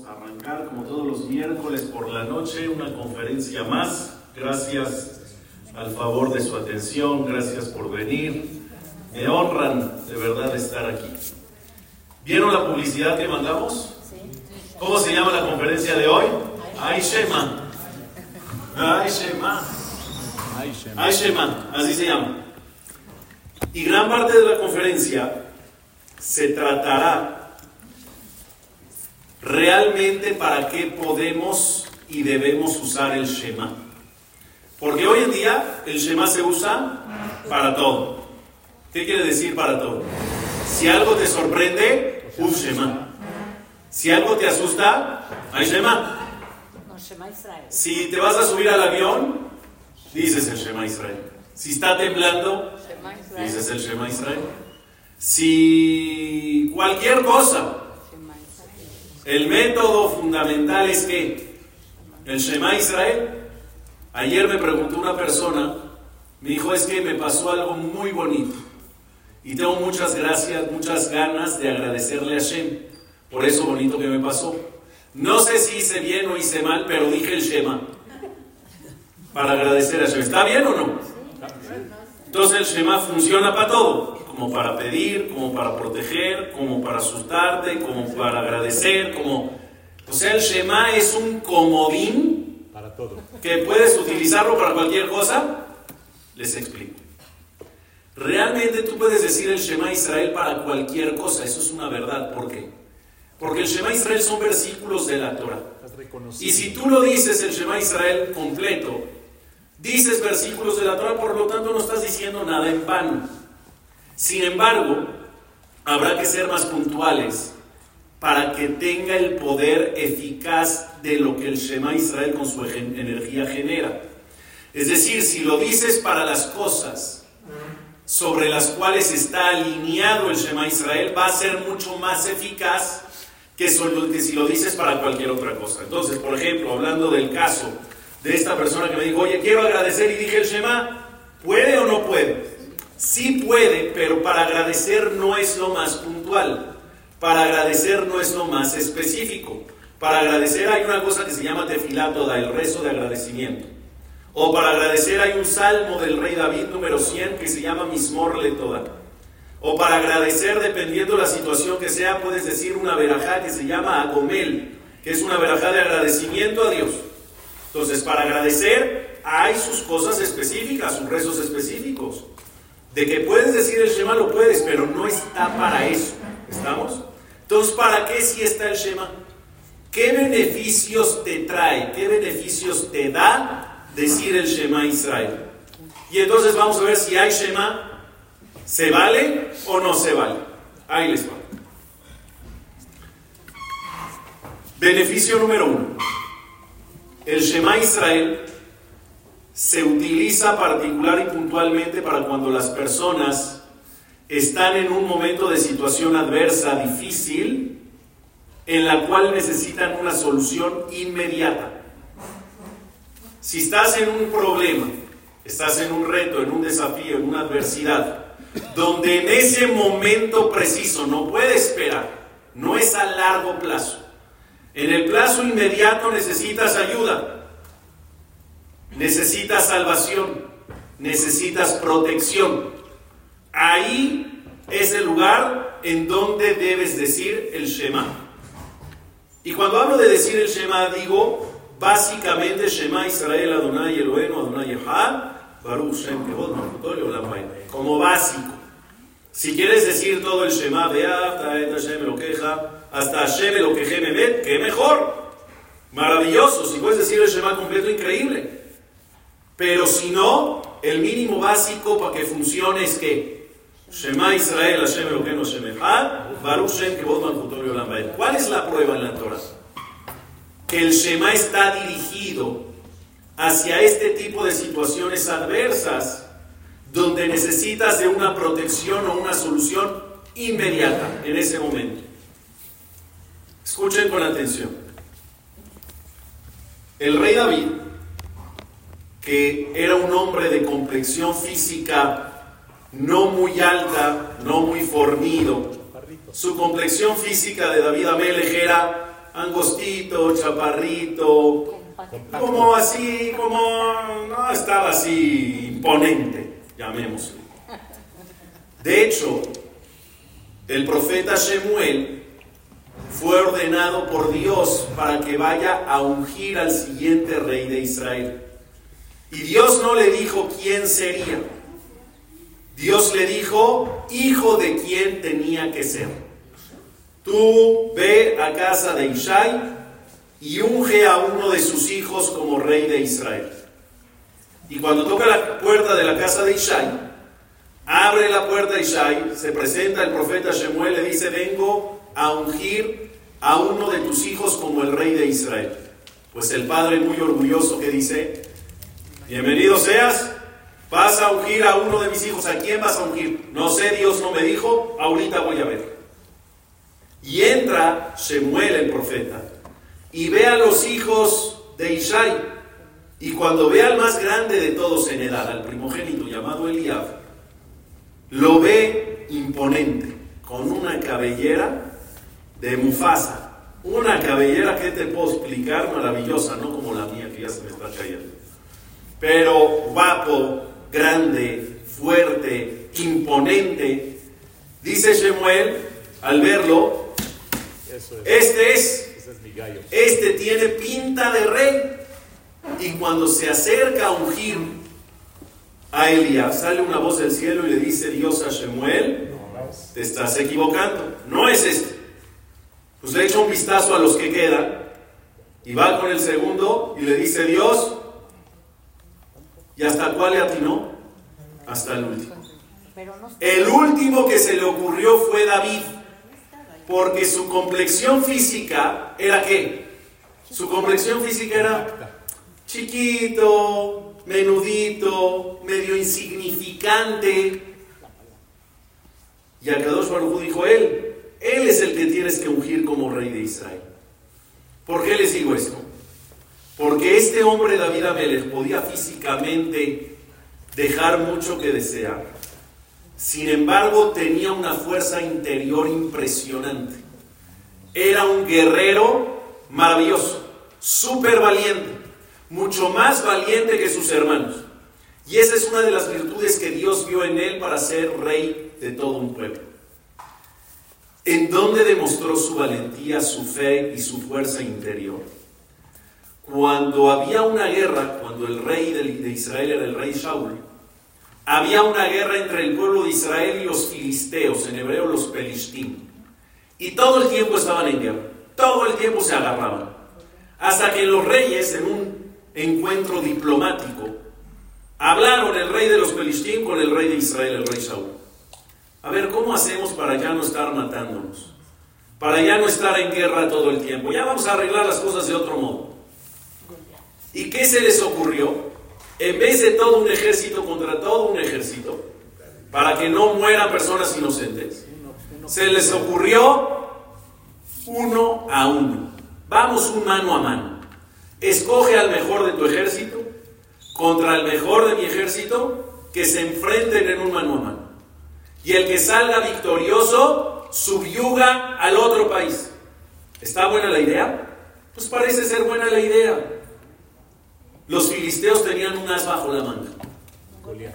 Vamos a arrancar como todos los miércoles por la noche una conferencia más. Gracias al favor de su atención, gracias por venir. Me honran de verdad estar aquí. ¿Vieron la publicidad que mandamos? ¿Cómo se llama la conferencia de hoy? Ay Shema. Ay Shema. Ay Shema, así se llama. Y gran parte de la conferencia se tratará realmente para qué podemos y debemos usar el Shema. Porque hoy en día el Shema se usa para todo. ¿Qué quiere decir para todo? Si algo te sorprende, un Shema. Si algo te asusta, hay Shema. Si te vas a subir al avión, dices el Shema Israel. Si está temblando, dices el Shema Israel. Si cualquier cosa, el método fundamental es que el Shema Israel, ayer me preguntó una persona, me dijo es que me pasó algo muy bonito y tengo muchas gracias, muchas ganas de agradecerle a Shem por eso bonito que me pasó. No sé si hice bien o hice mal, pero dije el Shema para agradecer a Shem. ¿Está bien o no? Entonces el Shema funciona para todo como para pedir, como para proteger, como para asustarte, como para agradecer, como... O sea, el Shema es un comodín para todo. que puedes utilizarlo para cualquier cosa. Les explico. Realmente tú puedes decir el Shema Israel para cualquier cosa, eso es una verdad. ¿Por qué? Porque el Shema Israel son versículos de la Torah. Y si tú lo dices el Shema Israel completo, dices versículos de la Torah, por lo tanto no estás diciendo nada en vano. Sin embargo, habrá que ser más puntuales para que tenga el poder eficaz de lo que el Shema Israel con su energía genera. Es decir, si lo dices para las cosas sobre las cuales está alineado el Shema Israel, va a ser mucho más eficaz que si lo dices para cualquier otra cosa. Entonces, por ejemplo, hablando del caso de esta persona que me dijo, oye, quiero agradecer y dije el Shema, ¿puede o no puede? Sí puede, pero para agradecer no es lo más puntual. Para agradecer no es lo más específico. Para agradecer hay una cosa que se llama tefilato, el rezo de agradecimiento. O para agradecer hay un salmo del rey David número 100 que se llama Mismor toda. O para agradecer, dependiendo la situación que sea, puedes decir una verajá que se llama Agomel, que es una verajá de agradecimiento a Dios. Entonces, para agradecer hay sus cosas específicas, sus rezos específicos. De que puedes decir el Shema, lo puedes, pero no está para eso. ¿Estamos? Entonces, ¿para qué si está el Shema? ¿Qué beneficios te trae? ¿Qué beneficios te da decir el Shema Israel? Y entonces vamos a ver si hay Shema, ¿se vale o no se vale? Ahí les va. Beneficio número uno. El Shema Israel se utiliza particular y puntualmente para cuando las personas están en un momento de situación adversa, difícil, en la cual necesitan una solución inmediata. Si estás en un problema, estás en un reto, en un desafío, en una adversidad, donde en ese momento preciso no puede esperar, no es a largo plazo. En el plazo inmediato necesitas ayuda, necesitas salvación, necesitas protección. Ahí es el lugar en donde debes decir el Shema. Y cuando hablo de decir el Shema, digo básicamente Shema Israel Adonai Elohenu Adonai Echad Baruch Shem como básico. Si quieres decir todo el Shema, hasta Hashem lo queja, hasta Hashem lo queje que mejor. Maravilloso. Si puedes decir el Shema completo, increíble. Pero si no, el mínimo básico para que funcione es que Shema Israel, Hashem Elokeinu Hashem Echad, Baruch Shem ¿Cuál es la prueba en la Torah? Que el Shema está dirigido hacia este tipo de situaciones adversas donde necesitas de una protección o una solución inmediata en ese momento. Escuchen con atención. El rey David que era un hombre de complexión física no muy alta, no muy fornido. Su complexión física de David Amelech era angostito, chaparrito, como así, como no estaba así imponente, llamémoslo. De hecho, el profeta Shemuel fue ordenado por Dios para que vaya a ungir al siguiente rey de Israel. Y Dios no le dijo quién sería. Dios le dijo, hijo de quién tenía que ser. Tú ve a casa de Ishai y unge a uno de sus hijos como rey de Israel. Y cuando toca la puerta de la casa de Ishai, abre la puerta Ishai, se presenta el profeta Shemuel, le dice, vengo a ungir a uno de tus hijos como el rey de Israel. Pues el padre muy orgulloso que dice, bienvenido seas, vas a ungir a uno de mis hijos, ¿a quién vas a ungir? No sé, Dios no me dijo, ahorita voy a ver. Y entra Shemuel el profeta y ve a los hijos de Ishai. Y cuando ve al más grande de todos en edad, al primogénito llamado Eliab, lo ve imponente, con una cabellera de Mufasa. Una cabellera que te puedo explicar maravillosa, no como la mía que ya se me está cayendo. Pero guapo, grande, fuerte, imponente. Dice Shemuel al verlo, este es, este tiene pinta de rey. Y cuando se acerca a ungir a Elías, sale una voz del cielo y le dice Dios a Shemuel, te estás equivocando, no es este. Pues le echa un vistazo a los que quedan y va con el segundo y le dice Dios, ¿y hasta cuál le atinó? Hasta el último. El último que se le ocurrió fue David, porque su complexión física era qué? Su complexión física era chiquito, menudito, medio insignificante. Y Akadosh Baruj dijo, él, él es el que tienes que ungir como rey de Israel. ¿Por qué les digo esto? Porque este hombre David Amelech podía físicamente dejar mucho que desear. Sin embargo, tenía una fuerza interior impresionante. Era un guerrero maravilloso, súper valiente mucho más valiente que sus hermanos. Y esa es una de las virtudes que Dios vio en él para ser rey de todo un pueblo. ¿En dónde demostró su valentía, su fe y su fuerza interior? Cuando había una guerra, cuando el rey de Israel era el rey Shaul, había una guerra entre el pueblo de Israel y los filisteos, en hebreo los pelishtim. Y todo el tiempo estaban en guerra, todo el tiempo se agarraban. Hasta que los reyes, en un encuentro diplomático, hablaron el rey de los Pelistín con el rey de Israel, el rey Saúl. A ver, ¿cómo hacemos para ya no estar matándonos? Para ya no estar en guerra todo el tiempo. Ya vamos a arreglar las cosas de otro modo. ¿Y qué se les ocurrió? En vez de todo un ejército contra todo un ejército, para que no mueran personas inocentes, se les ocurrió uno a uno. Vamos un mano a mano. Escoge al mejor de tu ejército contra el mejor de mi ejército que se enfrenten en un mano a mano. Y el que salga victorioso subyuga al otro país. ¿Está buena la idea? Pues parece ser buena la idea. Los filisteos tenían un as bajo la manga.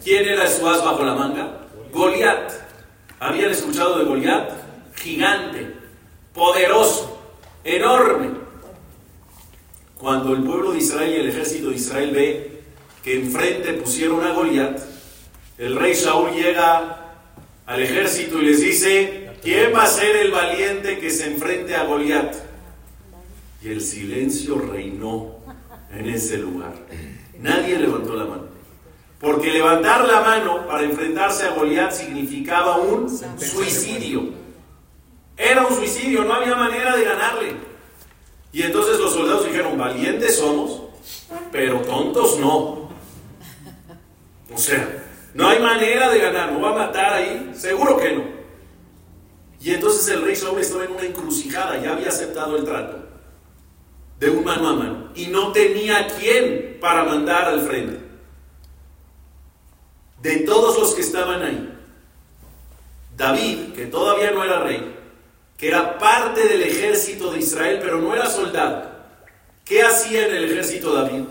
¿Quién era su as bajo la manga? Goliat. ¿Habían escuchado de Goliat? Gigante, poderoso, enorme. Cuando el pueblo de Israel y el ejército de Israel ve que enfrente pusieron a Goliat, el rey Saúl llega al ejército y les dice, ¿quién va a ser el valiente que se enfrente a Goliat? Y el silencio reinó en ese lugar. Nadie levantó la mano. Porque levantar la mano para enfrentarse a Goliat significaba un suicidio. Era un suicidio, no había manera de ganarle. Y entonces los soldados dijeron, valientes somos, pero tontos no. O sea, no hay manera de ganar, ¿no va a matar ahí? Seguro que no. Y entonces el rey Saúl estaba en una encrucijada, ya había aceptado el trato de un mano a mano y no tenía quien para mandar al frente. De todos los que estaban ahí, David, que todavía no era rey, que era parte del ejército de Israel, pero no era soldado. ¿Qué hacía en el ejército David?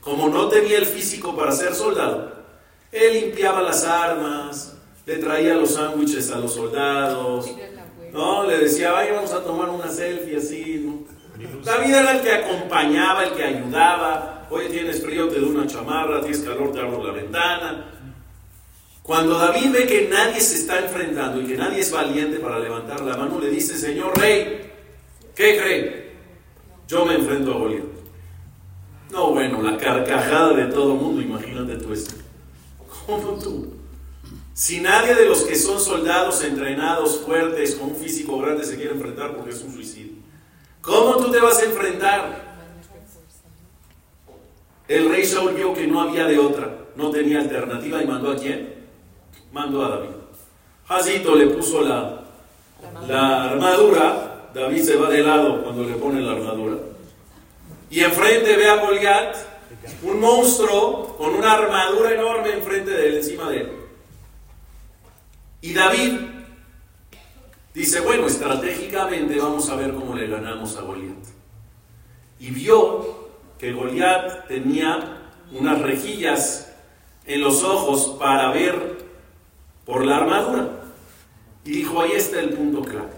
Como no tenía el físico para ser soldado, él limpiaba las armas, le traía los sándwiches a los soldados, ¿no? Le decía, ay, vamos a tomar una selfie así, ¿no? David era el que acompañaba, el que ayudaba. Oye, tienes frío, te doy una chamarra, tienes calor, te abro la ventana. Cuando David ve que nadie se está enfrentando y que nadie es valiente para levantar la mano, le dice, Señor Rey, ¿qué cree? Yo me enfrento a Goliat. No, bueno, la carcajada de todo el mundo, imagínate tú esto. ¿Cómo tú? Si nadie de los que son soldados entrenados, fuertes, con un físico grande se quiere enfrentar porque es un suicidio. ¿Cómo tú te vas a enfrentar? El rey Saúl vio que no había de otra, no tenía alternativa y mandó a quién? Mandó a David. Jacito le puso la, la armadura, David se va de lado cuando le pone la armadura. Y enfrente ve a Goliat, un monstruo con una armadura enorme enfrente de él, encima de él. Y David dice, bueno, estratégicamente vamos a ver cómo le ganamos a Goliat. Y vio que Goliat tenía unas rejillas en los ojos para ver por la armadura. Y dijo, ahí está el punto clave.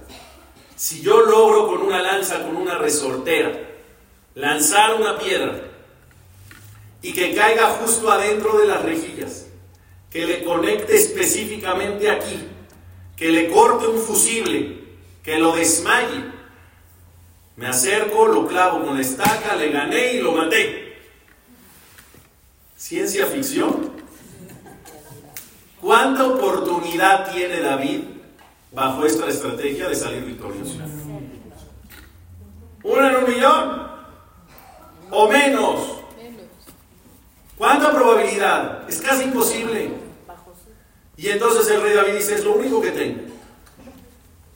Si yo logro con una lanza, con una resortera, lanzar una piedra y que caiga justo adentro de las rejillas, que le conecte específicamente aquí, que le corte un fusible, que lo desmaye. Me acerco, lo clavo con la estaca, le gané y lo maté. ¿Ciencia ficción? ¿Cuánta oportunidad tiene David bajo esta estrategia de salir victorioso? ¿Una en un millón? ¿O menos? ¿Cuánta probabilidad? Es casi imposible. Y entonces el rey David dice, es lo único que tengo.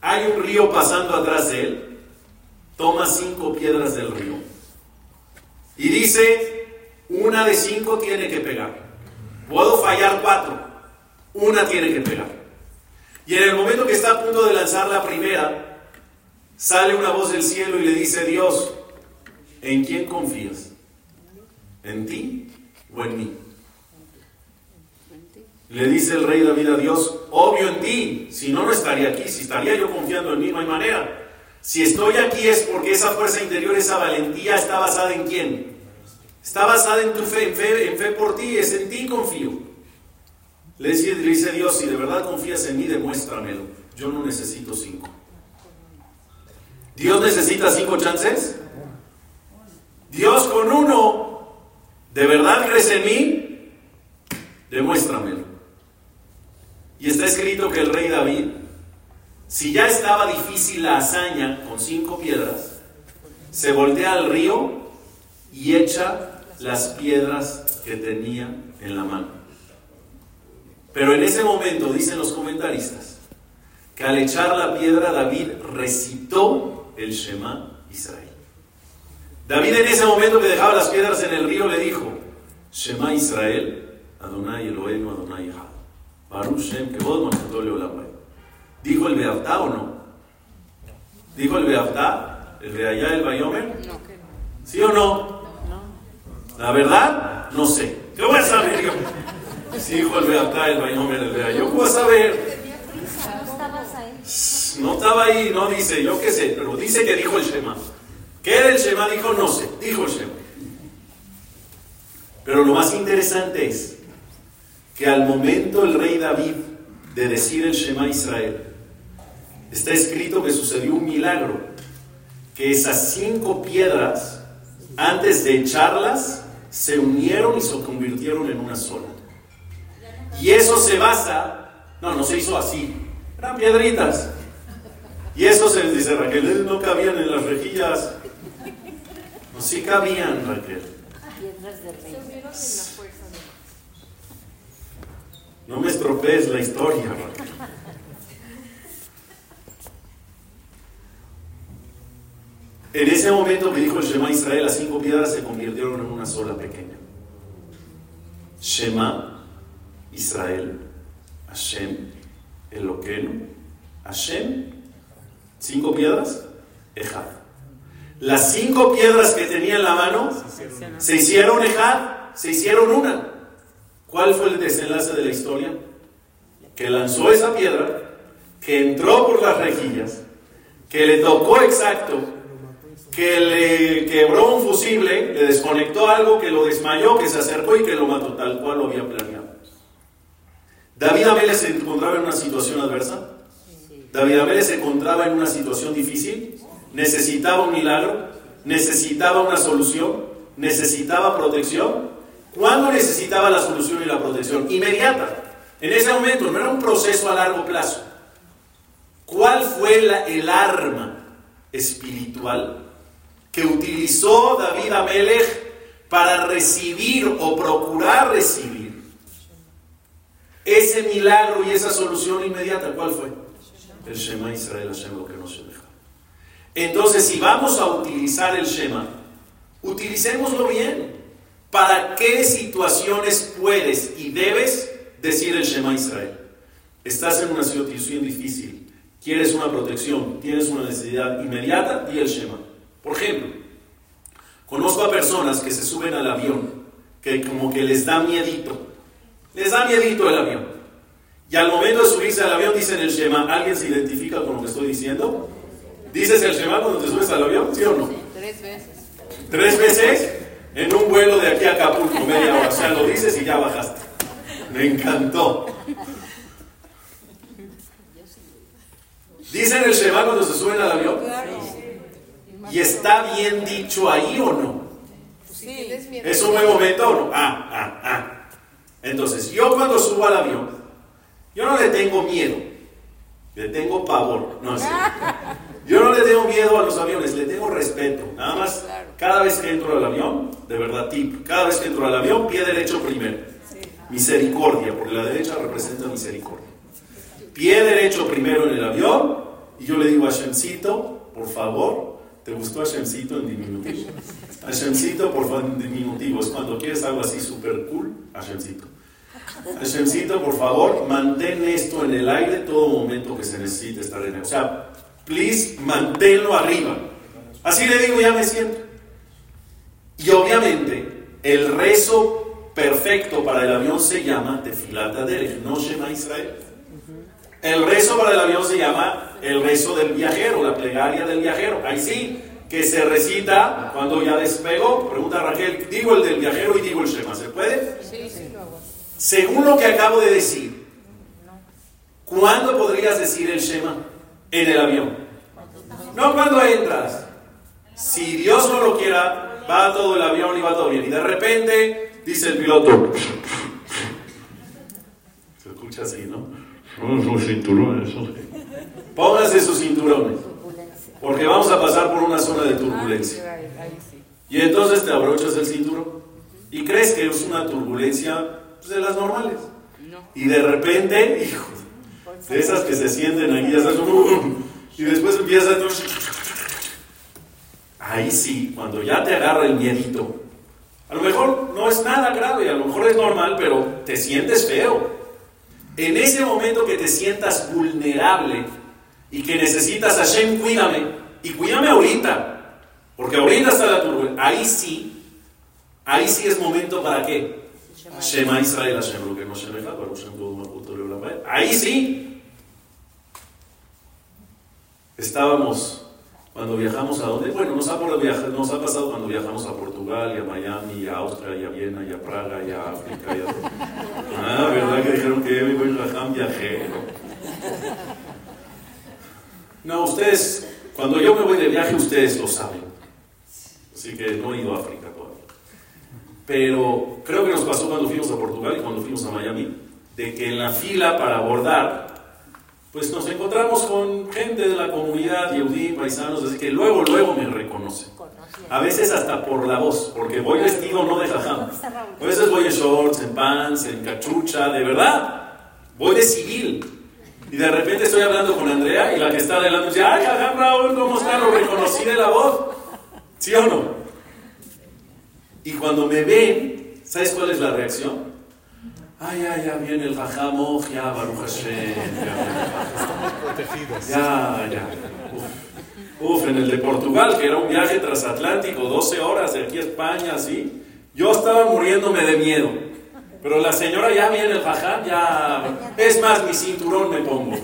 Hay un río pasando atrás de él, toma cinco piedras del río y dice, una de cinco tiene que pegar. Puedo fallar cuatro, una tiene que pegar. Y en el momento que está a punto de lanzar la primera, sale una voz del cielo y le dice, Dios, ¿en quién confías? ¿En ti o en mí? Le dice el rey David a Dios, obvio en ti, si no, no estaría aquí, si estaría yo confiando en mí, no hay manera. Si estoy aquí es porque esa fuerza interior, esa valentía está basada en quién? Está basada en tu fe, en fe, en fe por ti, es en ti confío. Le dice, le dice Dios, si de verdad confías en mí, demuéstramelo. Yo no necesito cinco. ¿Dios necesita cinco chances? Dios con uno, ¿de verdad crees en mí? Demuéstramelo. Y está escrito que el rey David, si ya estaba difícil la hazaña con cinco piedras, se voltea al río y echa las piedras que tenía en la mano. Pero en ese momento, dicen los comentaristas, que al echar la piedra David recitó el Shema Israel. David en ese momento que dejaba las piedras en el río le dijo, Shema Israel, Adonai Eloheinu, Adonai Echad. Baruch Shem Kevod ¿Dijo el Beaftá o no? ¿Dijo el Beaftá? ¿El de allá, el Bayomer? ¿Sí o no? La verdad, no sé. ¿Qué voy a saber yo? Si dijo el Beaftá, el Bayomer, el de allá. Yo voy a saber. No estaba ahí, no dice, yo qué sé, pero dice que dijo el Shema. ¿Qué era el Shema? Dijo, no sé, dijo el Shema. Pero lo más interesante es que al momento el rey David de decir el Shema Israel, está escrito que sucedió un milagro, que esas cinco piedras, antes de echarlas, se unieron y se convirtieron en una sola. Y eso se basa, no, no se hizo así, eran piedritas. Y eso se dice Raquel, no cabían en las rejillas. No, sí cabían, Raquel. No me estropees la historia. En ese momento que dijo el Shema Israel, las cinco piedras se convirtieron en una sola pequeña. Shema Israel, Hashem, Eloqueno, Hashem ¿Cinco piedras? Ejad. Las cinco piedras que tenía en la mano se hicieron Ejad, se hicieron una. ¿Cuál fue el desenlace de la historia? Que lanzó esa piedra, que entró por las rejillas, que le tocó exacto, que le quebró un fusible, le desconectó algo, que lo desmayó, que se acercó y que lo mató tal cual lo había planeado. David Amélez se encontraba en una situación adversa. David Amélez se encontraba en una situación difícil. Necesitaba un milagro, necesitaba una solución, necesitaba protección. ¿Cuándo necesitaba la solución y la protección? Inmediata. En ese momento no era un proceso a largo plazo. ¿Cuál fue el arma espiritual que utilizó David Amelech para recibir o procurar recibir ese milagro y esa solución inmediata? ¿Cuál fue? El Shema Israel Hashem lo que no se deja. Entonces, si vamos a utilizar el Shema, utilicémoslo bien. ¿Para qué situaciones puedes y debes decir el Shema Israel? Estás en una situación difícil, quieres una protección, tienes una necesidad inmediata, di el Shema. Por ejemplo, conozco a personas que se suben al avión, que como que les da miedito, les da miedito el avión. Y al momento de subirse al avión dicen el Shema. ¿Alguien se identifica con lo que estoy diciendo? ¿Dices el Shema cuando te subes al avión? ¿Sí o no? Tres veces. ¿Tres veces? En un vuelo de aquí a Acapulco, media hora. O sea, lo dices y ya bajaste. Me encantó. ¿Dicen el Shema cuando se suben al avión? ¿Y está bien dicho ahí o no? Sí. ¿Es un buen momento o no? Ah, ah, ah. Entonces, yo cuando subo al avión, yo no le tengo miedo, le tengo pavor. No, sé. Yo no le tengo miedo a los aviones, le tengo respeto. Nada más, cada vez que entro al avión, de verdad, tip, cada vez que entro al avión, pie derecho primero. Misericordia, porque la derecha representa misericordia. Pie derecho primero en el avión, y yo le digo a Shemcito, por favor, ¿te gustó Hashemcito en diminutivo? Hashemcito, por favor, en diminutivo, es cuando quieres algo así súper cool, Hashemcito. Hashemcito, por favor, mantén esto en el aire todo momento que se necesite estar en él. O sea, please, manténlo arriba. Así le digo, ya me siento. Y obviamente, el rezo perfecto para el avión se llama Tefilata Derech, no Shema Israel. El rezo para el avión se llama el rezo del viajero, la plegaria del viajero. Ahí sí, que se recita cuando ya despegó. Pregunta Raquel, digo el del viajero y digo el Shema, ¿se puede? Sí, sí, lo hago. Según lo que acabo de decir, ¿cuándo podrías decir el Shema en el avión? No cuando entras. Si Dios no lo quiera, va todo el avión y va todo bien. Y de repente dice el piloto. Se escucha así, ¿no? Sus cinturones. Pónganse sus cinturones. Porque vamos a pasar por una zona de turbulencia. Sí. Y entonces te abrochas el cinturón. Y crees que es una turbulencia pues, de las normales. No. Y de repente, hijo, de esas que se sienten aquí, ya sabes, y después empieza a... Ahí sí, cuando ya te agarra el miedito, a lo mejor no es nada grave, a lo mejor es normal, pero te sientes feo. En ese momento que te sientas vulnerable y que necesitas a Hashem, cuídame, y cuídame ahorita, porque ahorita está la turbulencia, ahí sí, ahí sí es momento para qué? Shema Israel Hashem, lo que no Shem. Ahí sí. Estábamos cuando viajamos a donde, bueno, nos ha, nos ha pasado cuando viajamos a Portugal a Miami a Austria a Viena a Praga y a África. Y a... Ah, ¿verdad que dijeron que mi buen Raham viajero? No, ustedes, cuando yo me voy de viaje, ustedes lo saben. Así que no he ido a África todavía. Pero creo que nos pasó cuando fuimos a Portugal y cuando fuimos a Miami, de que en la fila para abordar, pues nos encontramos con gente de la comunidad, Yehudí, paisanos, así que luego, luego me reconocen. A veces hasta por la voz, porque voy vestido no de jajam. A veces voy en shorts, en pants, en cachucha, de verdad. Voy de civil. Y de repente estoy hablando con Andrea y la que está adelante dice, ay, jajam Raúl, ¿cómo está? Lo reconocí de la voz. ¿Sí o no? Y cuando me ven, ¿sabes cuál es la reacción? Ay, ya, ya viene el jajam, oh, ya, Baruch Hashem, ya, Estamos protegidos. ya, ya. Uf. Uf, en el de Portugal, que era un viaje transatlántico, 12 horas de aquí a España, así. Yo estaba muriéndome de miedo. Pero la señora ya viene el faján, ya. Es más, mi cinturón me pongo.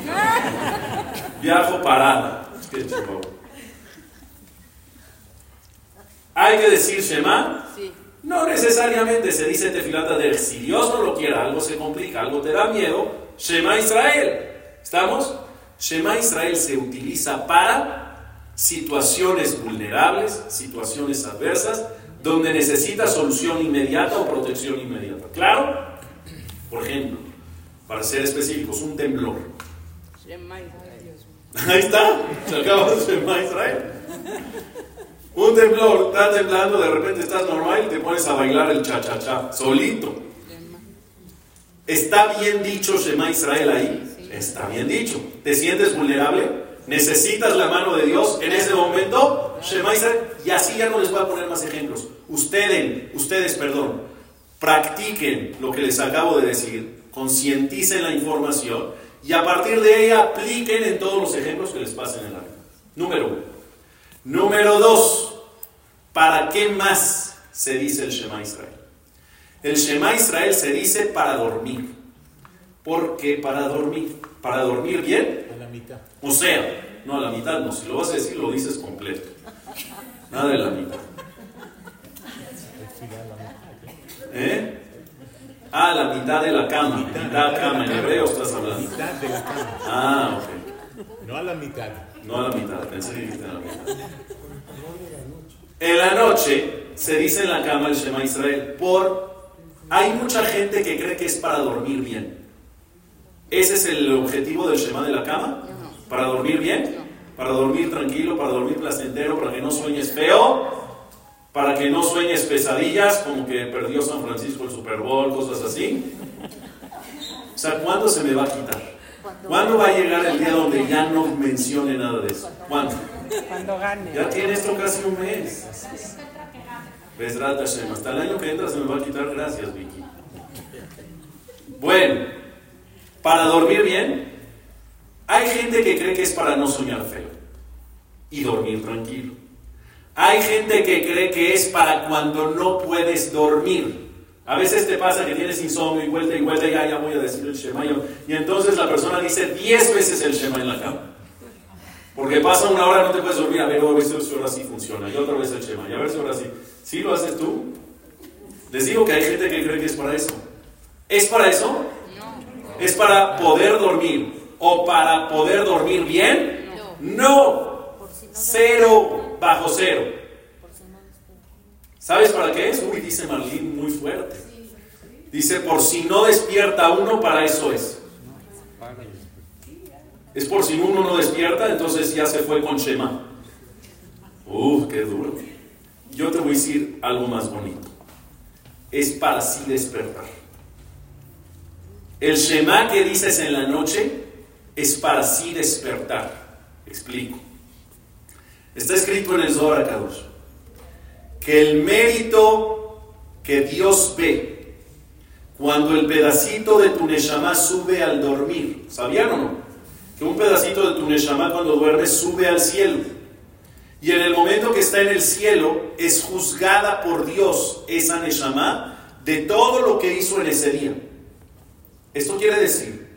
Viajo parada. Qué chico. ¿Hay que decir Shema? Sí. No necesariamente se dice tefilata de si Dios no lo quiere, algo se complica, algo te da miedo. Shema Israel. ¿Estamos? Shema Israel se utiliza para situaciones vulnerables, situaciones adversas, donde necesita solución inmediata o protección inmediata. ¿Claro? Por ejemplo, para ser específicos, un temblor. Shema Israel. Ahí está, se acaba Shema Israel. Un temblor, está temblando, de repente estás normal y te pones a bailar el cha-cha-cha, solito. ¿Está bien dicho Shema Israel ahí? Está bien dicho. ¿Te sientes vulnerable? ¿Necesitas la mano de Dios en ese momento? Shema Israel. Y así ya no les voy a poner más ejemplos. Ustedes, ustedes, perdón, practiquen lo que les acabo de decir, concienticen la información y a partir de ella apliquen en todos los ejemplos que les pasen en la vida. Número uno. Número dos, ¿para qué más se dice el Shema Israel? El Shema Israel se dice para dormir. ¿Por qué para dormir? ¿Para dormir bien? A la mitad. O sea, no a la mitad, no. Si lo vas a decir, lo dices completo. Nada de la mitad. Mitad. ¿Eh? Ah, la mitad de la cama. Mitad cama. En hebreo estás hablando. Mitad de la cama. Ah, ok. No a la mitad. No a la mitad, pensé que dijiste la mitad. En la noche se dice en la cama el Shema Israel por... Hay mucha gente que cree que es para dormir bien. ¿Ese es el objetivo del Shema de la cama? ¿Para dormir bien? ¿Para dormir tranquilo? ¿Para dormir placentero? ¿Para que no sueñes feo? ¿Para que no sueñes pesadillas como que perdió San Francisco el Super Bowl, cosas así? O sea, ¿cuándo se me va a quitar? ¿Cuándo va a llegar el día donde ya no mencione nada de eso? ¿Cuándo? Cuando gane. Ya tiene esto casi un mes. Hashem. Hasta el año que entra se me va a quitar. Gracias, Vicky. Bueno, para dormir bien, hay gente que cree que es para no soñar feo y dormir tranquilo. Hay gente que cree que es para cuando no puedes dormir. A veces te pasa que tienes insomnio y vuelta y vuelta, ya, ya voy a decir el Shema. Y entonces la persona dice 10 veces el Shema en la cama. Porque pasa una hora, no te puedes dormir. A ver, a ver si ahora sí funciona. Y otra vez el Shema. Y a ver si ahora sí. ¿Sí lo haces tú? Les digo que hay gente que cree que es para eso. ¿Es para eso? ¿Es para poder dormir? ¿O para poder dormir bien? No. Cero bajo cero. ¿Sabes para qué es? Uy, dice Marlene muy fuerte. Dice, por si no despierta uno, para eso es. Es por si uno no despierta, entonces ya se fue con Shema. Uf, qué duro. Yo te voy a decir algo más bonito. Es para sí despertar. El Shema que dices en la noche es para sí despertar. Explico. Está escrito en el Zohar Kadosh que el mérito que Dios ve cuando el pedacito de tu Neshama sube al dormir, ¿sabían o no? Que un pedacito de tu Neshama cuando duerme sube al cielo. Y en el momento que está en el cielo es juzgada por Dios esa Neshama de todo lo que hizo en ese día. Esto quiere decir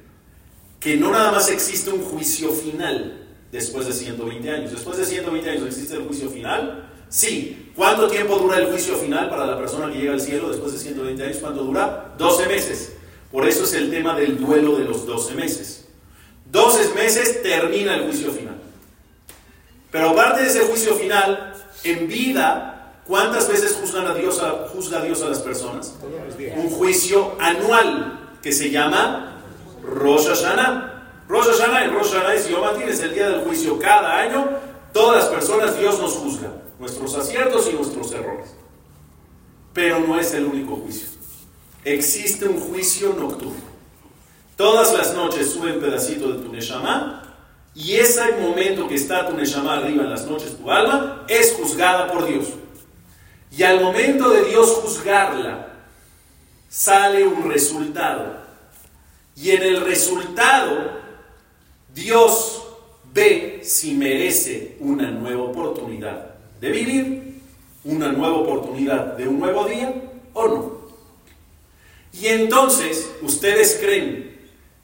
que no nada más existe un juicio final después de 120 años. Después de 120 años existe el juicio final. Sí. ¿Cuánto tiempo dura el juicio final para la persona que llega al cielo después de 120 años? ¿Cuánto dura? 12 meses. Por eso es el tema del duelo de los 12 meses. 12 meses termina el juicio final. Pero aparte de ese juicio final, en vida, ¿cuántas veces juzgan a Dios a, juzga a Dios a las personas? Un juicio anual que se llama Rosh Hashanah. Rosh Hashanah, en Rosh Hashanah es es el día del juicio. Cada año, todas las personas, Dios nos juzga, nuestros aciertos y nuestros errores. Pero no es el único juicio. Existe un juicio nocturno. Todas las noches sube un pedacito de tu Neshama y ese momento que está tu Neshama arriba en las noches, tu alma, es juzgada por Dios. Y al momento de Dios juzgarla, sale un resultado. Y en el resultado, Dios ve si merece una nueva oportunidad de vivir, una nueva oportunidad de un nuevo día o no. Y entonces, ¿ustedes creen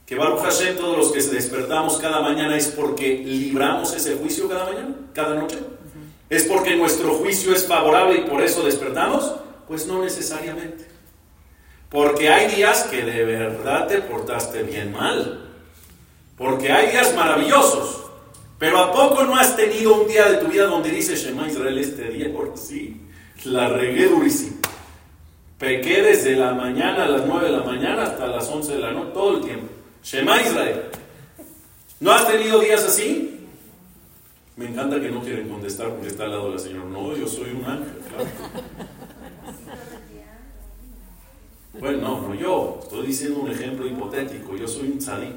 que Baruch Hashem, todos los que despertamos cada mañana, es porque libramos ese juicio cada mañana, cada noche? ¿Es porque nuestro juicio es favorable y por eso despertamos? Pues no necesariamente. Porque hay días que de verdad te portaste bien mal. Porque hay días maravillosos. Pero ¿a poco no has tenido un día de tu vida donde dices, Shema Israel, este día, por sí, la regué durísimo? Pequé desde la mañana a las 9 de la mañana hasta las 11 de la noche, todo el tiempo. Shema Israel. ¿No has tenido días así? Me encanta que no quieren contestar porque está al lado de la señora. No, yo soy un ángel, claro. Bueno, no, no yo. Estoy diciendo un ejemplo hipotético. Yo soy un tzadik.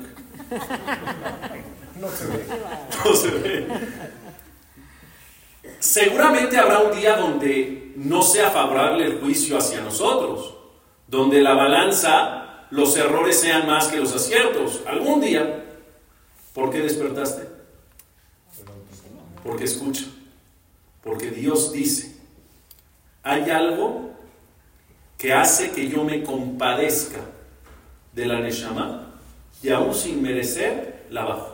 No se ve. No se ve. Seguramente habrá un día donde no sea favorable el juicio hacia nosotros, donde la balanza, los errores sean más que los aciertos. Algún día. ¿Por qué despertaste? Porque escucha. Porque Dios dice, hay algo que hace que yo me compadezca de la Neshama y aún sin merecer la bajo.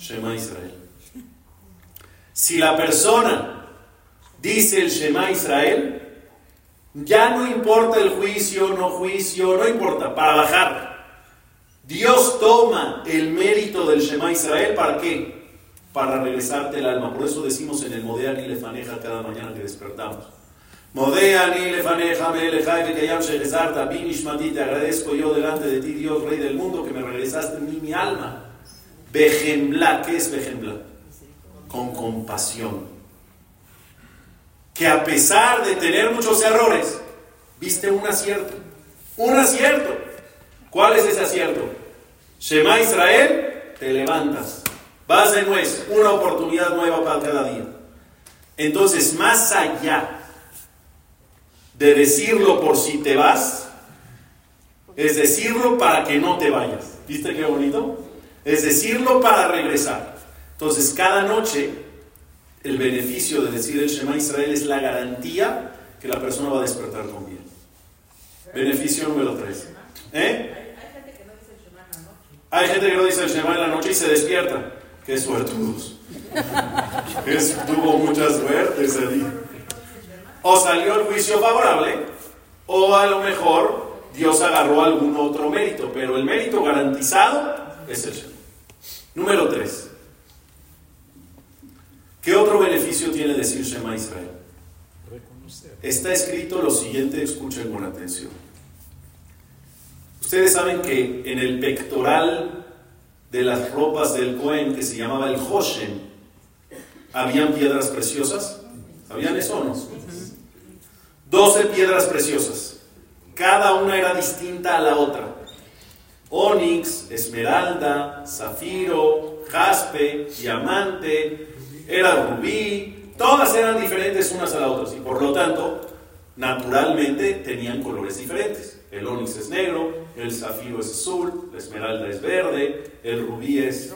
Shema Israel. Si la persona dice el Shema Israel, ya no importa el juicio, no juicio, no importa, para bajar. Dios toma el mérito del Shema Israel, ¿para qué? Para regresarte el alma. Por eso decimos en el Modean y Lefaneja cada mañana que despertamos. Modean y Lefaneja, Melejai, Bekayam, Shehezarta, Binishmati, te agradezco yo delante de ti, Dios, Rey del mundo, que me regresaste mí mi alma. Bejembla, ¿qué es Bejembla? Con compasión. Que a pesar de tener muchos errores, viste un acierto. Un acierto. ¿Cuál es ese acierto? Shema Israel, te levantas. Vas de nuez, una oportunidad nueva para cada día. Entonces, más allá de decirlo por si te vas, es decirlo para que no te vayas. ¿Viste qué bonito? Es decirlo para regresar. Entonces, cada noche, el beneficio de decir el Shema Israel es la garantía que la persona va a despertar con bien. Beneficio número 3. ¿Eh? Hay gente que no dice el Shema en la noche y se despierta. Qué suertudos. Es, tuvo mucha suerte ese día. O salió el juicio favorable, o a lo mejor Dios agarró algún otro mérito, pero el mérito garantizado es. Número 3. ¿Qué otro beneficio tiene decir Shema Israel? Reconocer. Está escrito lo siguiente, escuchen con atención. Ustedes saben que en el pectoral de las ropas del Cohen, que se llamaba el Hoshen, habían piedras preciosas. ¿Sabían eso o no? 12 piedras preciosas. Cada una era distinta a la otra. Onix, esmeralda, zafiro, jaspe, diamante, era rubí, todas eran diferentes unas a las otras y por lo tanto, naturalmente tenían colores diferentes. El onix es negro, el zafiro es azul, la esmeralda es verde, el rubí es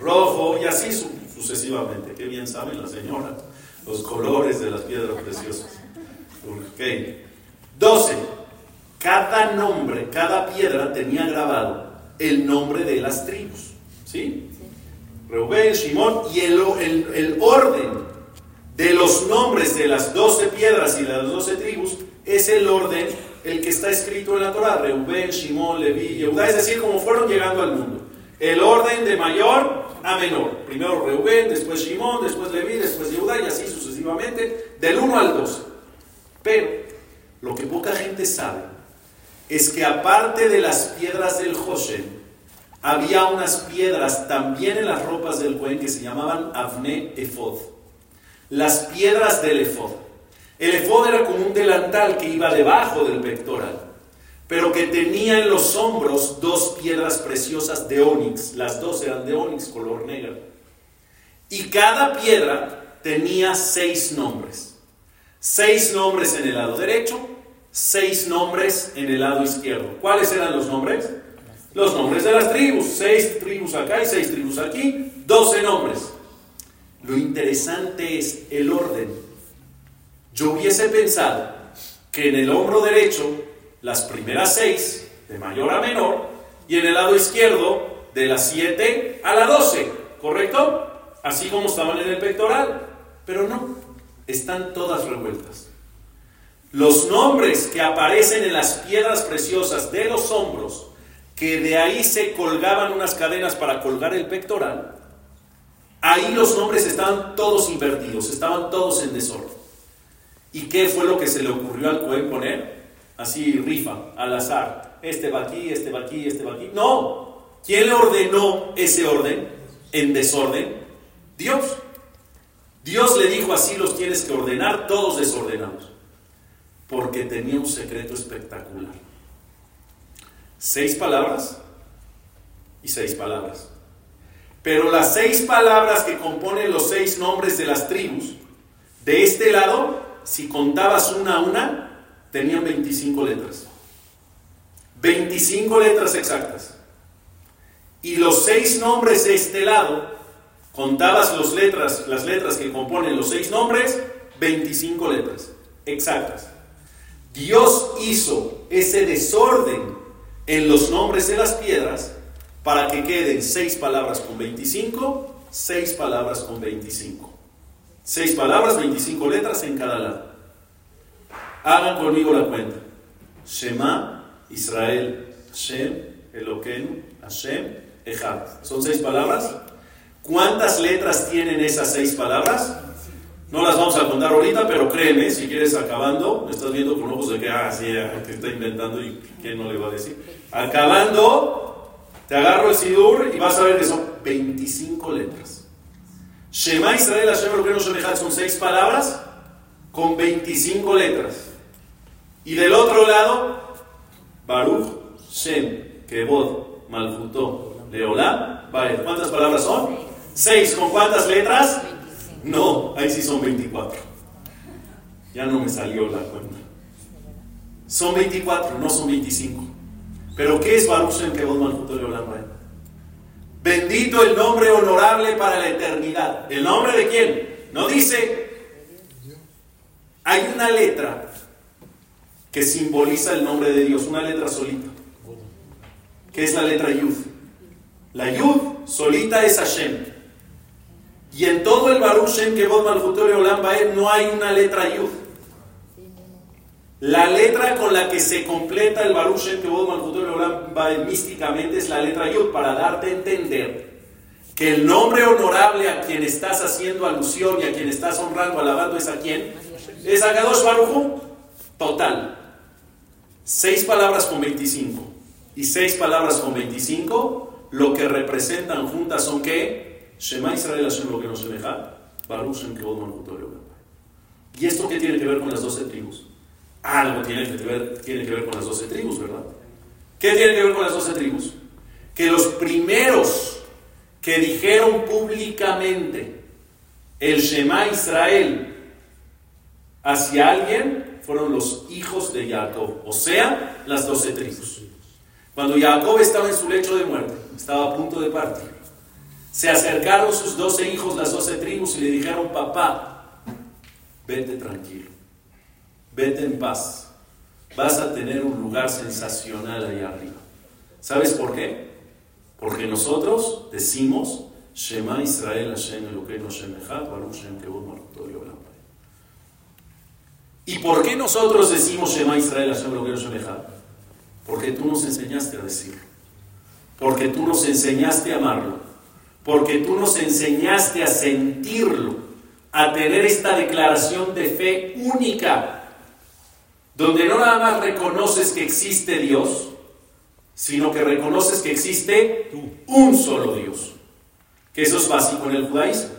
rojo y así su- sucesivamente. Qué bien saben las señoras los colores de las piedras preciosas. Ok. 12. Cada nombre, cada piedra tenía grabado el nombre de las tribus. ¿Sí? Reubén, Shimón y el, el- el orden de los nombres de las 12 piedras y las 12 tribus es el orden el que está escrito en la Torah. Reubén, Shimón, Leví, Yehudá, es decir, como fueron llegando al mundo. El orden de mayor a menor. Primero Reubén, después Shimón, después Leví, después Yehudá y así sucesivamente, del 1 al 12. Pero lo que poca gente sabe es que aparte de las piedras del Hoshen, había unas piedras también en las ropas del Cohen que se llamaban Avne Efod. Las piedras del Efod. El Efod era como un delantal que iba debajo del pectoral, pero que tenía en los hombros dos piedras preciosas de onix. Las dos eran de onix, color negro. Y cada piedra tenía seis nombres. Seis nombres en el lado derecho, seis nombres en el lado izquierdo. ¿Cuáles eran los nombres? Los nombres de las tribus. Seis tribus acá y seis tribus aquí. 12 nombres. Lo interesante es el orden. Yo hubiese pensado que en el hombro derecho las primeras seis, de mayor a menor, y en el lado izquierdo de las 7 a la 12, ¿correcto? Así como estaban en el pectoral. Pero no, están todas revueltas. Los nombres que aparecen en las piedras preciosas de los hombros, que de ahí se colgaban unas cadenas para colgar el pectoral, ahí los nombres estaban todos invertidos, estaban todos en desorden. ¿Y qué fue lo que se le ocurrió al Cohen poner? Así rifa, al azar. Este va aquí, este va aquí, este va aquí. No. ¿Quién le ordenó ese orden en desorden? Dios. Dios le dijo así los tienes que ordenar todos desordenados. Porque tenía un secreto espectacular. Seis palabras y seis palabras. Pero las seis palabras que componen los seis nombres de las tribus, de este lado, si contabas una a una, tenían 25 letras. 25 letras exactas. Y los seis nombres de este lado, contabas los letras, las letras que componen los seis nombres, 25 letras exactas. Dios hizo ese desorden en los nombres de las piedras para que queden seis palabras con 25, seis palabras con 25. Seis palabras, 25 letras en cada lado. Hagan conmigo la cuenta. Shema, Israel, Hashem, Eloquenu, Hashem, Echad. ¿Son seis palabras? ¿Cuántas letras tienen esas seis palabras? No las vamos a contar ahorita, pero créeme, si quieres acabando, me estás viendo con ojos de que, ah, sí, que está inventando y qué no le va a decir. Acabando, te agarro el Sidur y vas a ver que son 25 letras. Shema Israel, Hashem, Eloquenu, Hashem, Echad son seis palabras con 25 letras. Y del otro lado, Baruch, Shem, Kebod, Malfutó, Leolam, vale, ¿cuántas palabras son? Seis, ¿con cuántas letras? No, ahí sí son 24. Ya no me salió la cuenta. Son 24, no son 25. Pero ¿qué es Baruch Shem, Leolam, vale? Bendito el nombre honorable para la eternidad. ¿El nombre de quién? No dice. Hay una letra que simboliza el nombre de Dios, una letra solita, que es la letra Yud. La Yud solita es Hashem. Y en todo el Baruch que vos Olam no hay una letra Yud. La letra con la que se completa el Baruch que vos Olam místicamente es la letra Yud para darte a entender que el nombre honorable a quien estás haciendo alusión y a quien estás honrando, alabando es a quién? Es a Kadosh Baruch Total. Seis palabras con 25 y seis palabras con 25, lo que representan juntas son que Shema Israel Hashem lo que nos semeja, Baruch Shem ¿Y esto qué tiene que ver con las doce tribus? Algo tiene que, ver, tiene que ver con las doce tribus, ¿verdad? ¿Qué tiene que ver con las doce tribus? Que los primeros que dijeron públicamente el Shema Israel hacia alguien fueron los hijos de Jacob, o sea, las doce tribus. Cuando Jacob estaba en su lecho de muerte, estaba a punto de partir, se acercaron sus doce hijos, las doce tribus, y le dijeron, papá, vete tranquilo, vete en paz, vas a tener un lugar sensacional allá arriba. ¿Sabes por qué? Porque nosotros decimos, Shema Israel Hashem Elokeinu Hashem Echad, Baruch Shem ¿Y por qué nosotros decimos Shema Israel Hashem lo que Porque tú nos enseñaste a decirlo. Porque tú nos enseñaste a amarlo. Porque tú nos enseñaste a sentirlo. A tener esta declaración de fe única. Donde no nada más reconoces que existe Dios, sino que reconoces que existe un solo Dios. Que eso es básico en el judaísmo.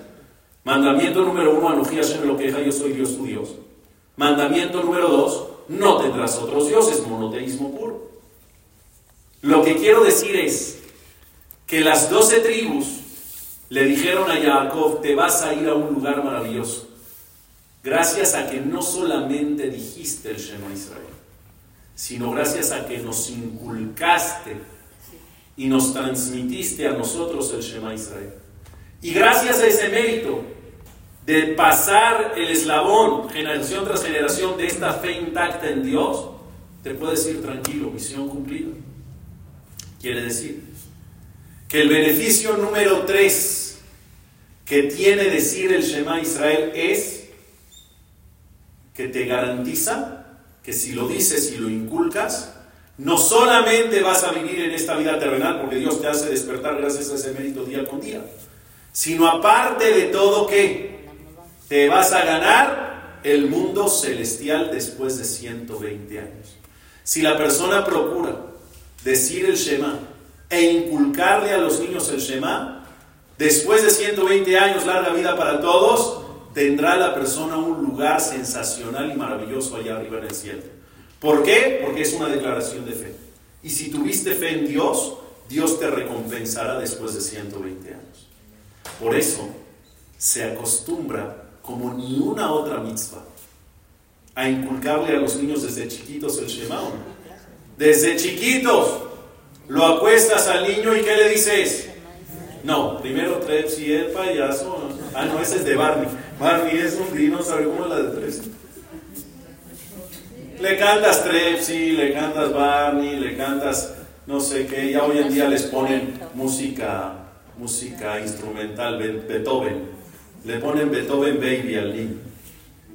Mandamiento número uno, Anujía Hashem lo yo soy Dios tu Dios. Mandamiento número dos, no tendrás otros dioses, monoteísmo puro. Lo que quiero decir es que las doce tribus le dijeron a Jacob, te vas a ir a un lugar maravilloso. Gracias a que no solamente dijiste el Shema Israel, sino gracias a que nos inculcaste y nos transmitiste a nosotros el Shema Israel. Y gracias a ese mérito de pasar el eslabón generación tras generación de esta fe intacta en Dios, te puedes ir tranquilo, misión cumplida. Quiere decir que el beneficio número tres que tiene decir el Shema Israel es que te garantiza que si lo dices y lo inculcas, no solamente vas a vivir en esta vida terrenal, porque Dios te hace despertar gracias a ese mérito día con día, sino aparte de todo que te vas a ganar el mundo celestial después de 120 años. Si la persona procura decir el Shema e inculcarle a los niños el Shema, después de 120 años, larga vida para todos, tendrá la persona un lugar sensacional y maravilloso allá arriba en el cielo. ¿Por qué? Porque es una declaración de fe. Y si tuviste fe en Dios, Dios te recompensará después de 120 años. Por eso se acostumbra, como ni una otra mitzvah, a inculcarle a los niños desde chiquitos el Shema. Desde chiquitos lo acuestas al niño y ¿qué le dices? No, primero Trepsi, el payaso. Ah, no, ese es de Barney. Barney es un dinosaurio como la de Trepsi. Le cantas Trepsi, le cantas Barney, le cantas no sé qué. Ya hoy en día les ponen música, música instrumental, Beethoven. Le ponen Beethoven Baby al niño.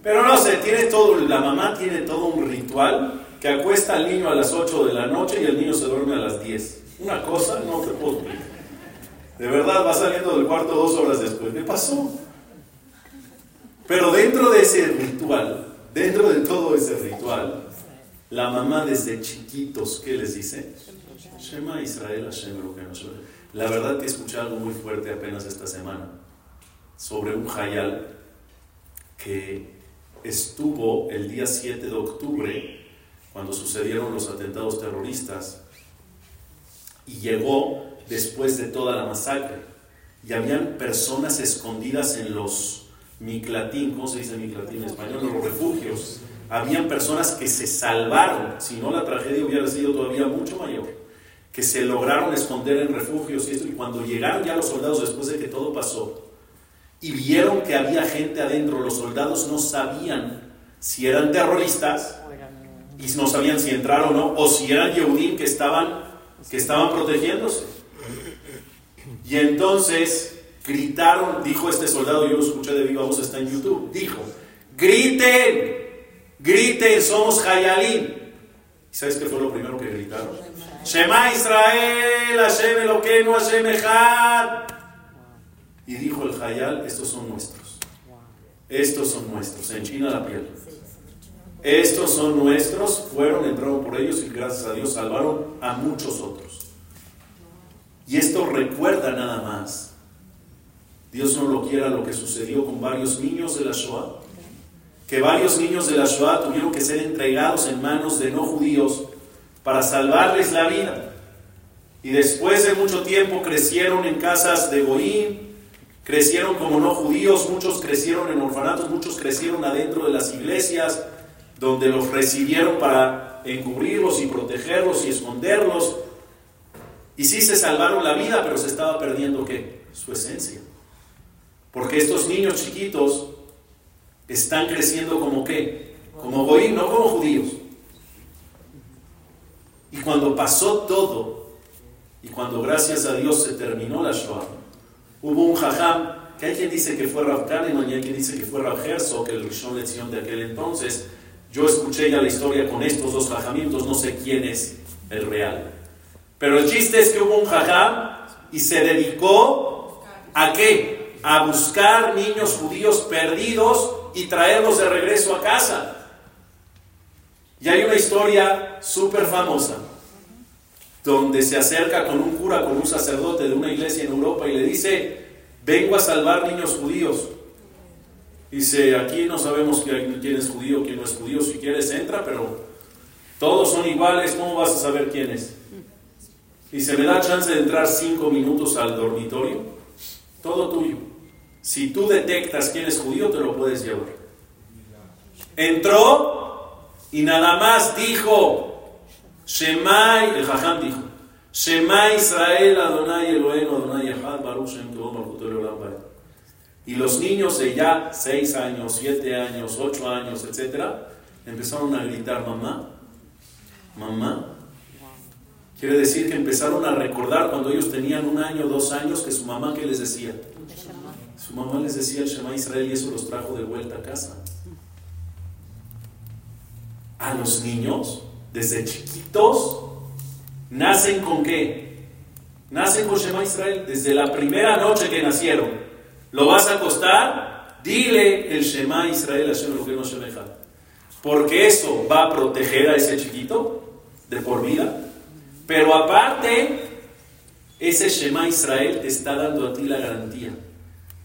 Pero no sé, tiene todo, la mamá tiene todo un ritual que acuesta al niño a las 8 de la noche y el niño se duerme a las 10. Una cosa no te puedo. De verdad va saliendo del cuarto dos horas después. ¿Qué pasó? Pero dentro de ese ritual, dentro de todo ese ritual, la mamá desde chiquitos, ¿qué les dice? Shema Israel Hashem La verdad que escuché algo muy fuerte apenas esta semana sobre un hayal que estuvo el día 7 de octubre, cuando sucedieron los atentados terroristas, y llegó después de toda la masacre. Y habían personas escondidas en los miclatín, ¿cómo se dice miclatín en español? Los refugios. Habían personas que se salvaron, si no la tragedia hubiera sido todavía mucho mayor, que se lograron esconder en refugios y esto. Y cuando llegaron ya los soldados después de que todo pasó, y vieron que había gente adentro, los soldados no sabían si eran terroristas y no sabían si entraron o no, o si eran Yehudim que estaban, que estaban protegiéndose. Y entonces gritaron, dijo este soldado, yo lo escuché de viva voz, está en YouTube, dijo, griten, griten, somos Hayalim. ¿Y sabes qué fue lo primero que gritaron? Shema Israel, Hashem Eloquenu, Hashem. Y dijo el Hayal, estos son nuestros. Estos son nuestros. En China la piel. Estos son nuestros, fueron, entraron por ellos y gracias a Dios salvaron a muchos otros. Y esto recuerda nada más. Dios no lo quiera lo que sucedió con varios niños de la Shoah. Que varios niños de la Shoah tuvieron que ser entregados en manos de no judíos para salvarles la vida. Y después de mucho tiempo crecieron en casas de Goín, crecieron como no judíos, muchos crecieron en orfanatos, muchos crecieron adentro de las iglesias, donde los recibieron para encubrirlos y protegerlos y esconderlos. Y sí se salvaron la vida, pero se estaba perdiendo qué? Su esencia. Porque estos niños chiquitos están creciendo como qué? Como goí, no como judíos. Y cuando pasó todo, y cuando gracias a Dios se terminó la Shoah, Hubo un jajam, que hay quien dice que fue Rav y hay quien dice que fue Rav Herzog, el Rishon Lezion de aquel entonces. Yo escuché ya la historia con estos dos jajamientos, no sé quién es el real. Pero el chiste es que hubo un jajam y se dedicó a qué? A buscar niños judíos perdidos y traerlos de regreso a casa. Y hay una historia súper famosa donde se acerca con un cura, con un sacerdote de una iglesia en Europa y le dice, vengo a salvar niños judíos. Dice, aquí no sabemos quién es judío, quién no es judío, si quieres entra, pero todos son iguales, ¿cómo vas a saber quién es? Y se me da chance de entrar cinco minutos al dormitorio, todo tuyo. Si tú detectas quién es judío, te lo puedes llevar. Entró y nada más dijo, Shemai, el Jajam dijo, Shema Israel Adonai Eloheinu Adonai Echad Baruch Shem. Y los niños de ya 6 años, 7 años, 8 años, etcétera, empezaron a gritar mamá, mamá. Quiere decir que empezaron a recordar cuando ellos tenían un año, dos años, que su mamá, ¿qué les decía? Su mamá les decía el Shema Israel y eso los trajo de vuelta a casa. A los niños, desde chiquitos, nacen con qué? Nacen con Shema Israel desde la primera noche que nacieron. ¿Lo vas a acostar? Dile el Shema Israel Hashem. Porque eso va a proteger a ese chiquito de por vida. Pero aparte, ese Shema Israel te está dando a ti la garantía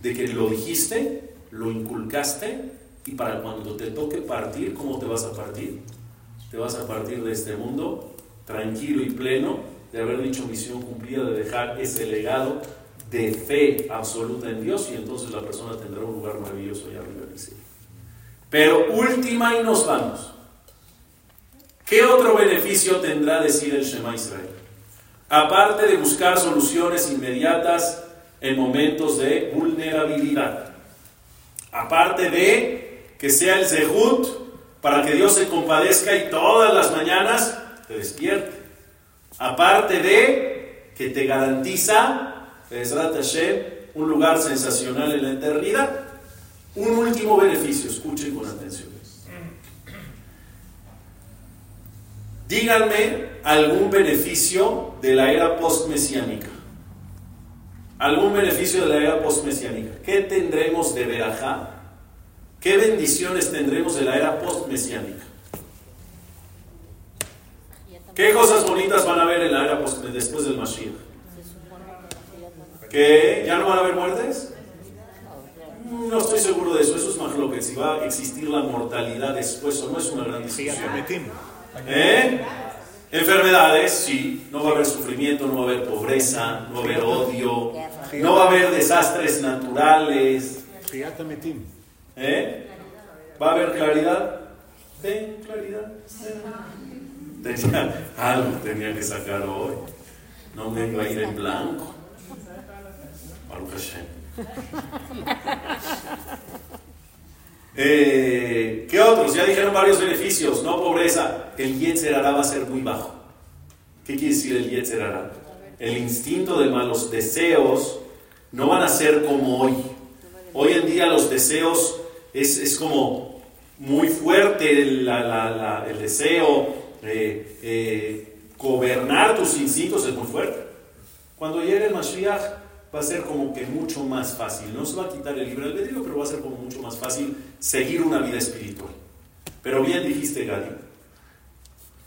de que lo dijiste, lo inculcaste y para cuando te toque partir, ¿cómo te vas a partir? Te vas a partir de este mundo tranquilo y pleno de haber dicho misión cumplida, de dejar ese legado de fe absoluta en Dios y entonces la persona tendrá un lugar maravilloso allá arriba del cielo. Pero última y nos vamos. ¿Qué otro beneficio tendrá decir el Shema Israel? Aparte de buscar soluciones inmediatas en momentos de vulnerabilidad. Aparte de que sea el Zehut para que Dios se compadezca y todas las mañanas te despierte. Aparte de que te garantiza un lugar sensacional en la eternidad. Un último beneficio, escuchen con atención. Díganme algún beneficio de la era postmesiánica. Algún beneficio de la era postmesiánica. ¿Qué tendremos de Berajá? ¿Qué bendiciones tendremos de la era postmesiánica? ¿Qué cosas bonitas van a haber en la era post después del Mashiach? ¿Que ya no van a haber muertes? No estoy seguro de eso, eso es más lo que si va a existir la mortalidad después o no es una gran discusión. ¿Eh? Enfermedades, sí, no va a haber sufrimiento, no va a haber pobreza, no va a haber odio, no va a haber desastres naturales. ¿Eh? ¿Va a haber claridad? Ven, claridad. Tenía, algo tenía que sacar hoy. No me iba a ir en blanco. Eh, ¿Qué otros? Ya dijeron varios beneficios. No pobreza. El Yetzer va a ser muy bajo. ¿Qué quiere decir el Yetzer El instinto de malos deseos no van a ser como hoy. Hoy en día los deseos es, es como muy fuerte el, el deseo, eh, eh, gobernar tus instintos es muy fuerte. Cuando llegue el Mashiach, va a ser como que mucho más fácil. No se va a quitar el libre albedrío, pero va a ser como mucho más fácil seguir una vida espiritual. Pero bien dijiste, Gadi.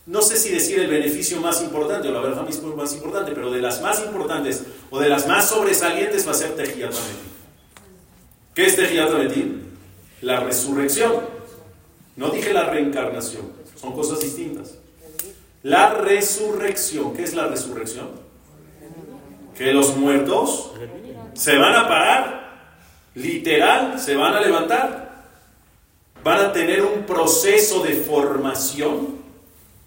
No sé si decir el beneficio más importante o la verdad más importante, pero de las más importantes o de las más sobresalientes va a ser Tejiyat ¿Qué es Tejiyat La resurrección. No dije la reencarnación, son cosas distintas. La resurrección. ¿Qué es la resurrección? Que los muertos se van a parar, literal, se van a levantar, van a tener un proceso de formación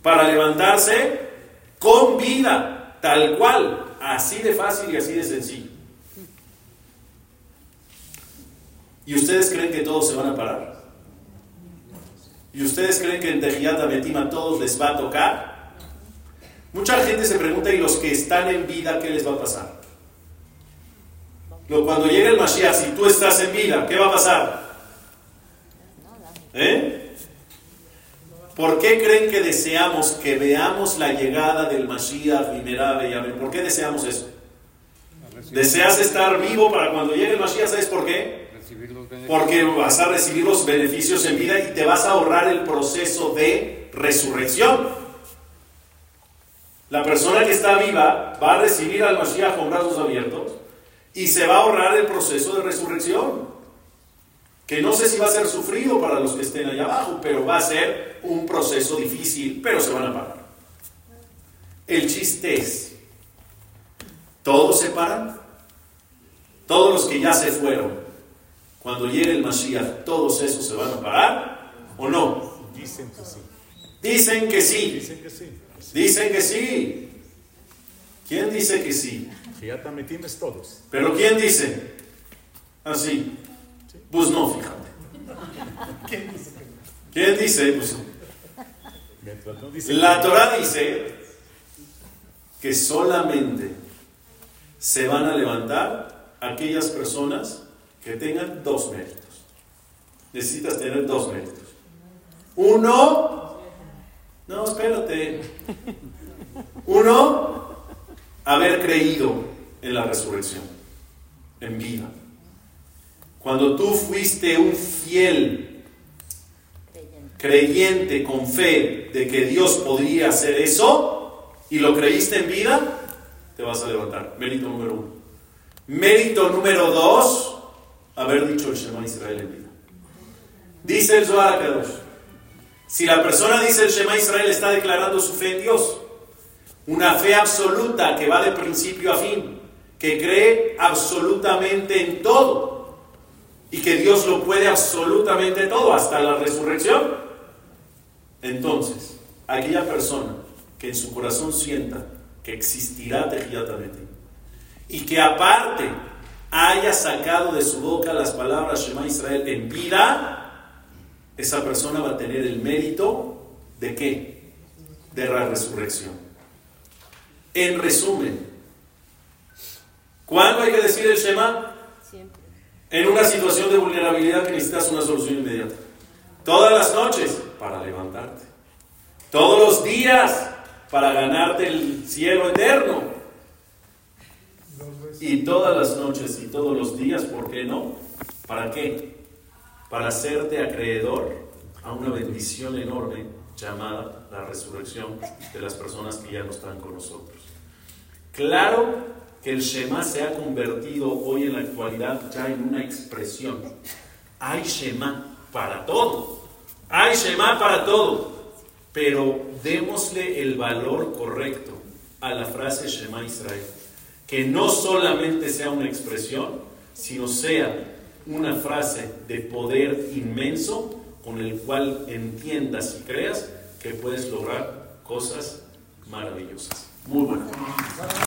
para levantarse con vida, tal cual, así de fácil y así de sencillo. ¿Y ustedes creen que todos se van a parar? ¿Y ustedes creen que en Tejiyat Betima todos les va a tocar? Mucha gente se pregunta, ¿y los que están en vida, qué les va a pasar? Cuando llegue el Mashiach, si tú estás en vida, ¿qué va a pasar? ¿Eh? ¿Por qué creen que deseamos que veamos la llegada del Mashiach y ¿Por qué deseamos eso? Deseas estar vivo para cuando llegue el Mashiach, ¿sabes por qué? Porque vas a recibir los beneficios en vida y te vas a ahorrar el proceso de resurrección. La persona que está viva va a recibir al Mashiach con brazos abiertos y se va a ahorrar el proceso de resurrección. Que no sé si va a ser sufrido para los que estén allá abajo, pero va a ser un proceso difícil, pero se van a parar. El chiste es, ¿todos se paran? Todos los que ya se fueron, cuando llegue el Mashiach, ¿todos esos se van a parar o no? Dicen que sí. Dicen que sí. Dicen que sí. Dicen que sí. ¿Quién dice que sí? Ya metimos todos. Pero ¿quién dice? Así. Pues no, fíjate. ¿Quién dice? Pues no dice La Torah dice que solamente se van a levantar aquellas personas que tengan dos méritos. Necesitas tener dos méritos. Uno, no, espérate. Uno, haber creído en la resurrección, en vida. Cuando tú fuiste un fiel creyente con fe de que Dios podría hacer eso y lo creíste en vida, te vas a levantar. Mérito número uno. Mérito número dos, haber dicho el Shema Israel en vida. Dice el Zohar si la persona dice el Shema Israel está declarando su fe en Dios, una fe absoluta que va de principio a fin, que cree absolutamente en todo y que Dios lo puede absolutamente todo hasta la resurrección. Entonces, aquella persona que en su corazón sienta que existirá Tehiyatamente y que aparte haya sacado de su boca las palabras Shema Israel en vida, esa persona va a tener el mérito de qué? De la resurrección. En resumen, ¿cuándo hay que decir el Shema? Siempre. En una situación de vulnerabilidad que necesitas una solución inmediata. Todas las noches para levantarte. Todos los días para ganarte el cielo eterno. Y todas las noches y todos los días, ¿por qué no? ¿Para qué? Para hacerte acreedor a una bendición enorme llamada la resurrección de las personas que ya no están con nosotros. Claro que el Shema se ha convertido hoy en la actualidad ya en una expresión. Hay Shema para todo. Hay Shema para todo. Pero démosle el valor correcto a la frase Shema Israel. Que no solamente sea una expresión, sino sea una frase de poder inmenso con el cual entiendas y creas que puedes lograr cosas maravillosas. Muy buenas.